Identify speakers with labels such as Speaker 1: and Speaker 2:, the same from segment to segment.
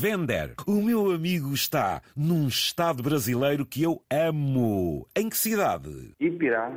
Speaker 1: Vender, o meu amigo está num estado brasileiro que eu amo. Em que cidade?
Speaker 2: Ipirá,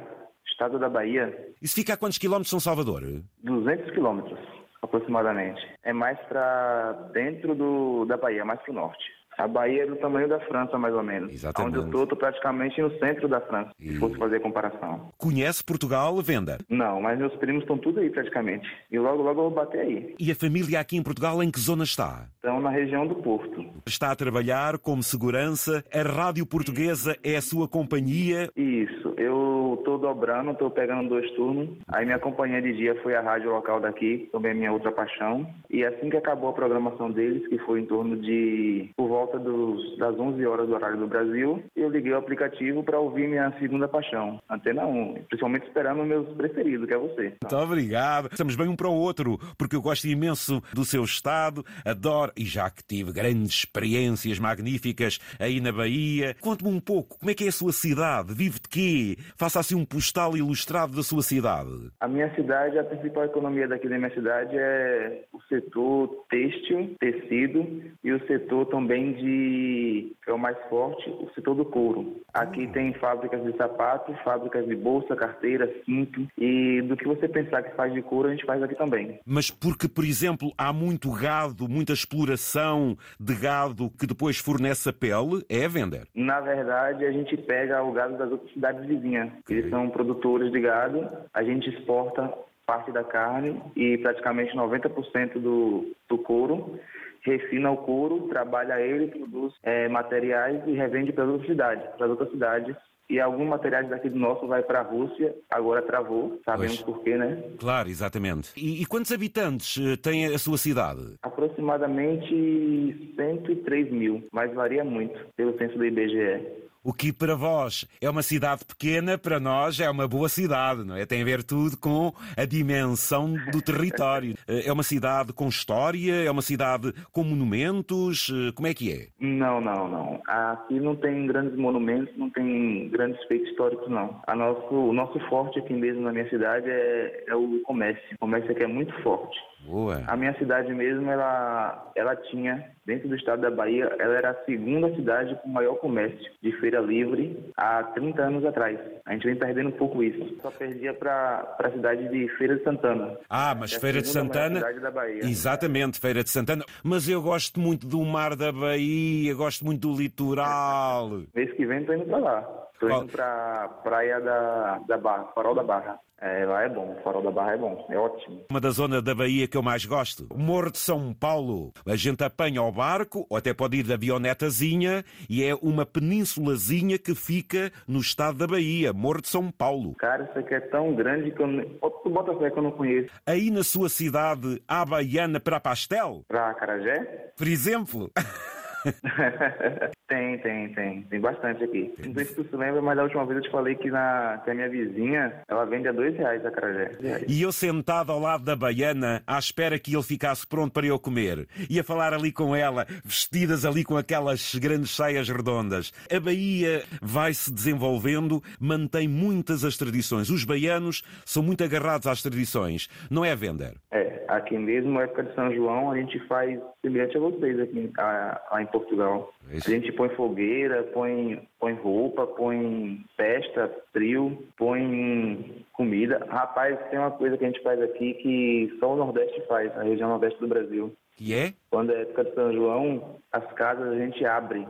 Speaker 2: estado da Bahia.
Speaker 1: Isso fica a quantos quilómetros de São Salvador?
Speaker 2: 200 quilômetros, aproximadamente. É mais para dentro do, da Bahia, mais para o norte. A Bahia é do tamanho da França, mais ou menos.
Speaker 1: Exatamente.
Speaker 2: Onde eu tô, tô praticamente no centro da França,
Speaker 1: E-
Speaker 2: se fosse fazer comparação.
Speaker 1: Conhece Portugal, Vender?
Speaker 2: Não, mas meus primos estão tudo aí praticamente. E logo, logo eu vou bater aí.
Speaker 1: E a família aqui em Portugal em que zona está?
Speaker 2: Estão na região do Porto.
Speaker 1: Está a trabalhar como segurança? A Rádio Portuguesa é a sua companhia?
Speaker 2: Isso, eu tô dobrando, tô pegando dois turnos. Aí minha companhia de dia foi a rádio local daqui, também é minha outra paixão. E assim que acabou a programação deles, que foi em torno de por volta dos, das 11 horas do horário do Brasil, eu liguei o aplicativo para ouvir minha segunda paixão, Antena 1, principalmente esperando meus preferidos, que é você.
Speaker 1: Muito obrigado. Estamos bem um para o outro, porque eu gosto imenso do seu estado, adoro, e já que tive grandes experiências magníficas aí na Bahia, conte-me um pouco, como é que é a sua cidade? Vive de quê? Faça assim um postal ilustrado da sua cidade.
Speaker 2: A minha cidade, a principal economia daqui da minha cidade é o setor têxtil, tecido e o setor também de, que é o mais forte, o setor do couro. Aqui tem fábricas de sapatos, fábricas de bolsa, carteira, cinto e do que você pensar que faz de couro, a gente faz aqui também.
Speaker 1: Mas porque, por exemplo, há muito gado, muita exploração de gado que depois fornece a pele, é a vender.
Speaker 2: Na verdade, a gente pega o gado das outras cidades vizinhas. Eles são produtores de gado, a gente exporta parte da carne e praticamente 90% do, do couro. Refina o couro, trabalha ele, produz eh, materiais e revende para as outras cidades. Para as outras cidades. E alguns materiais daqui do nosso vai para a Rússia, agora travou, sabemos
Speaker 1: Pois.
Speaker 2: por quê, né?
Speaker 1: Claro, exatamente. E, e quantos habitantes eh, tem a sua cidade?
Speaker 2: Aproximadamente 103 mil, mas varia muito pelo censo do IBGE.
Speaker 1: O que para vós é uma cidade pequena, para nós é uma boa cidade, não é? Tem a ver tudo com a dimensão do território. É uma cidade com história, é uma cidade com monumentos, como é que é?
Speaker 2: Não, não, não. Aqui não tem grandes monumentos, não tem grandes feitos históricos, não. A nosso, o nosso forte aqui mesmo na minha cidade é, é o comércio. O comércio aqui é muito forte.
Speaker 1: Boa.
Speaker 2: A minha cidade mesmo, ela, ela tinha, dentro do estado da Bahia, ela era a segunda cidade com maior comércio de feira livre há 30 anos atrás. A gente vem perdendo um pouco isso. Só perdia para a cidade de Feira de Santana.
Speaker 1: Ah, mas
Speaker 2: É
Speaker 1: Feira de Santana.
Speaker 2: cidade da Bahia.
Speaker 1: Exatamente, Feira de Santana. Mas eu gosto muito do mar da Bahia, gosto muito do litoral.
Speaker 2: Mês que vem tô indo pra lá.
Speaker 1: Qual?
Speaker 2: indo pra praia da, da Barra, Farol da Barra. É, lá é bom, Farol da Barra é bom, é ótimo.
Speaker 1: Uma da zona da Bahia que eu mais gosto. Morro de São Paulo. A gente apanha o barco, ou até pode ir de avionetazinha, e é uma penínsulazinha que fica no estado da Bahia, Morro de São Paulo.
Speaker 2: Cara, isso aqui é tão grande que eu não... Tu bota fé que eu não conheço.
Speaker 1: Aí na sua cidade há baiana para pastel?
Speaker 2: Pra Carajé?
Speaker 1: Por exemplo?
Speaker 2: tem, tem, tem. Tem bastante aqui. Não sei se tu se lembra, mas da última vez eu te falei que, na, que a minha vizinha, ela vende a dois reais a Carajé.
Speaker 1: E eu sentado ao lado da baiana, à espera que ele ficasse pronto para eu comer. Ia falar ali com ela, vestidas ali com aquelas grandes saias redondas. A Bahia vai se desenvolvendo, mantém muitas as tradições. Os baianos são muito agarrados às tradições. Não é vender?
Speaker 2: É, aqui mesmo, na época de São João, a gente faz semelhante a vocês aqui a- em Portugal.
Speaker 1: Isso.
Speaker 2: A gente põe fogueira, põe, põe roupa, põe festa, trio, põe comida. Rapaz, tem uma coisa que a gente faz aqui que só o Nordeste faz, a região Nordeste do Brasil.
Speaker 1: Que é?
Speaker 2: Quando é época de São João, as casas a gente abre.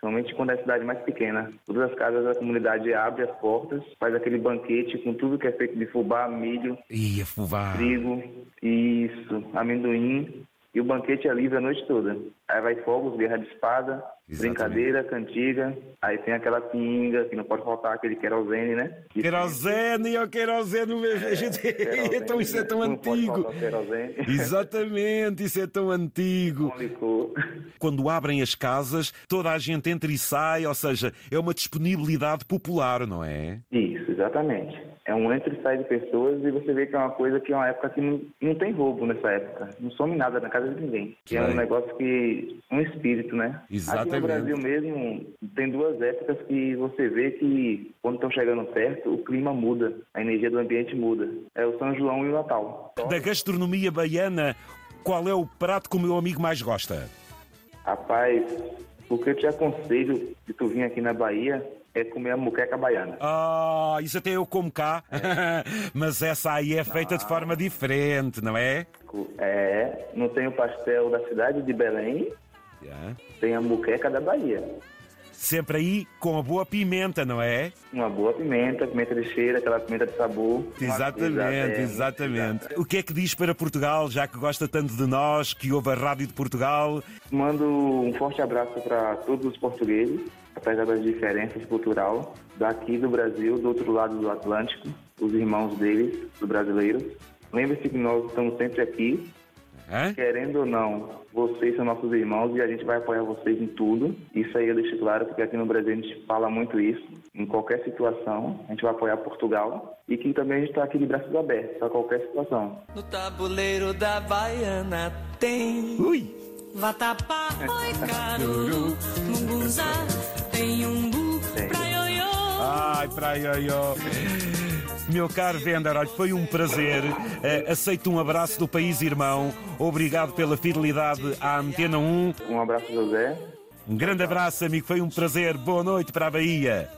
Speaker 2: Somente quando é a cidade mais pequena. Todas as casas da comunidade abre as portas, faz aquele banquete com tudo que é feito de fubá, milho,
Speaker 1: Ia fuvar.
Speaker 2: trigo, isso, amendoim. E o banquete é livre a noite toda. Aí vai fogos, guerra de espada,
Speaker 1: Exatamente.
Speaker 2: brincadeira, cantiga. Aí tem aquela pinga, que não pode faltar aquele querosene, né?
Speaker 1: Querosene, ó querosene, a gente...
Speaker 2: Querosene,
Speaker 1: então isso é tão
Speaker 2: não pode
Speaker 1: antigo.
Speaker 2: faltar.
Speaker 1: Exatamente, isso é tão antigo. Quando abrem as casas, toda a gente entra e sai, ou seja, é uma disponibilidade popular, não é?
Speaker 2: Isso, exatamente. É um entra e sai de pessoas e você vê que é uma coisa que é uma época que não, não tem roubo nessa época. Não some nada na casa de ninguém. Que é um negócio que. um espírito, né? Aqui
Speaker 1: Exatamente.
Speaker 2: no Brasil mesmo, tem duas épocas que você vê que quando estão chegando perto, o clima muda, a energia do ambiente muda. É o São João e o Natal.
Speaker 1: Da gastronomia baiana, qual é o prato que o meu amigo mais gosta?
Speaker 2: Rapaz, o que eu te aconselho de tu vir aqui na Bahia é comer a muqueca baiana.
Speaker 1: Ah, isso até eu como cá. Mas essa aí é feita de forma diferente, não é?
Speaker 2: É, não tem o pastel da cidade de Belém,
Speaker 1: Yeah.
Speaker 2: tem a muqueca da Bahia.
Speaker 1: Sempre aí com a boa pimenta, não é?
Speaker 2: Uma boa pimenta, pimenta de cheiro, aquela pimenta de sabor.
Speaker 1: Exatamente, exatamente. O que é que diz para Portugal, já que gosta tanto de nós, que ouve a Rádio de Portugal?
Speaker 2: Mando um forte abraço para todos os portugueses, apesar das diferenças culturais, daqui do Brasil, do outro lado do Atlântico, os irmãos deles, os brasileiros. Lembre-se que nós estamos sempre aqui,
Speaker 1: Hã?
Speaker 2: querendo ou não, vocês são nossos irmãos e a gente vai apoiar vocês em tudo. Isso aí eu deixo claro, porque aqui no Brasil a gente fala muito isso. Em qualquer situação, a gente vai apoiar Portugal e que também a gente está aqui de braços abertos para qualquer situação.
Speaker 3: No tabuleiro da Baiana tem
Speaker 1: Ui!
Speaker 4: Vatapá, oi caruru, mungunzá, tem umbu, pra ioiô.
Speaker 1: Ai, pra ioiô. Meu caro Vender, olha, foi um prazer. Eh, aceito um abraço do país irmão. Obrigado pela fidelidade à Antena 1.
Speaker 2: Um abraço, José.
Speaker 1: Um grande abraço, amigo. Foi um prazer. Boa noite para a Bahia.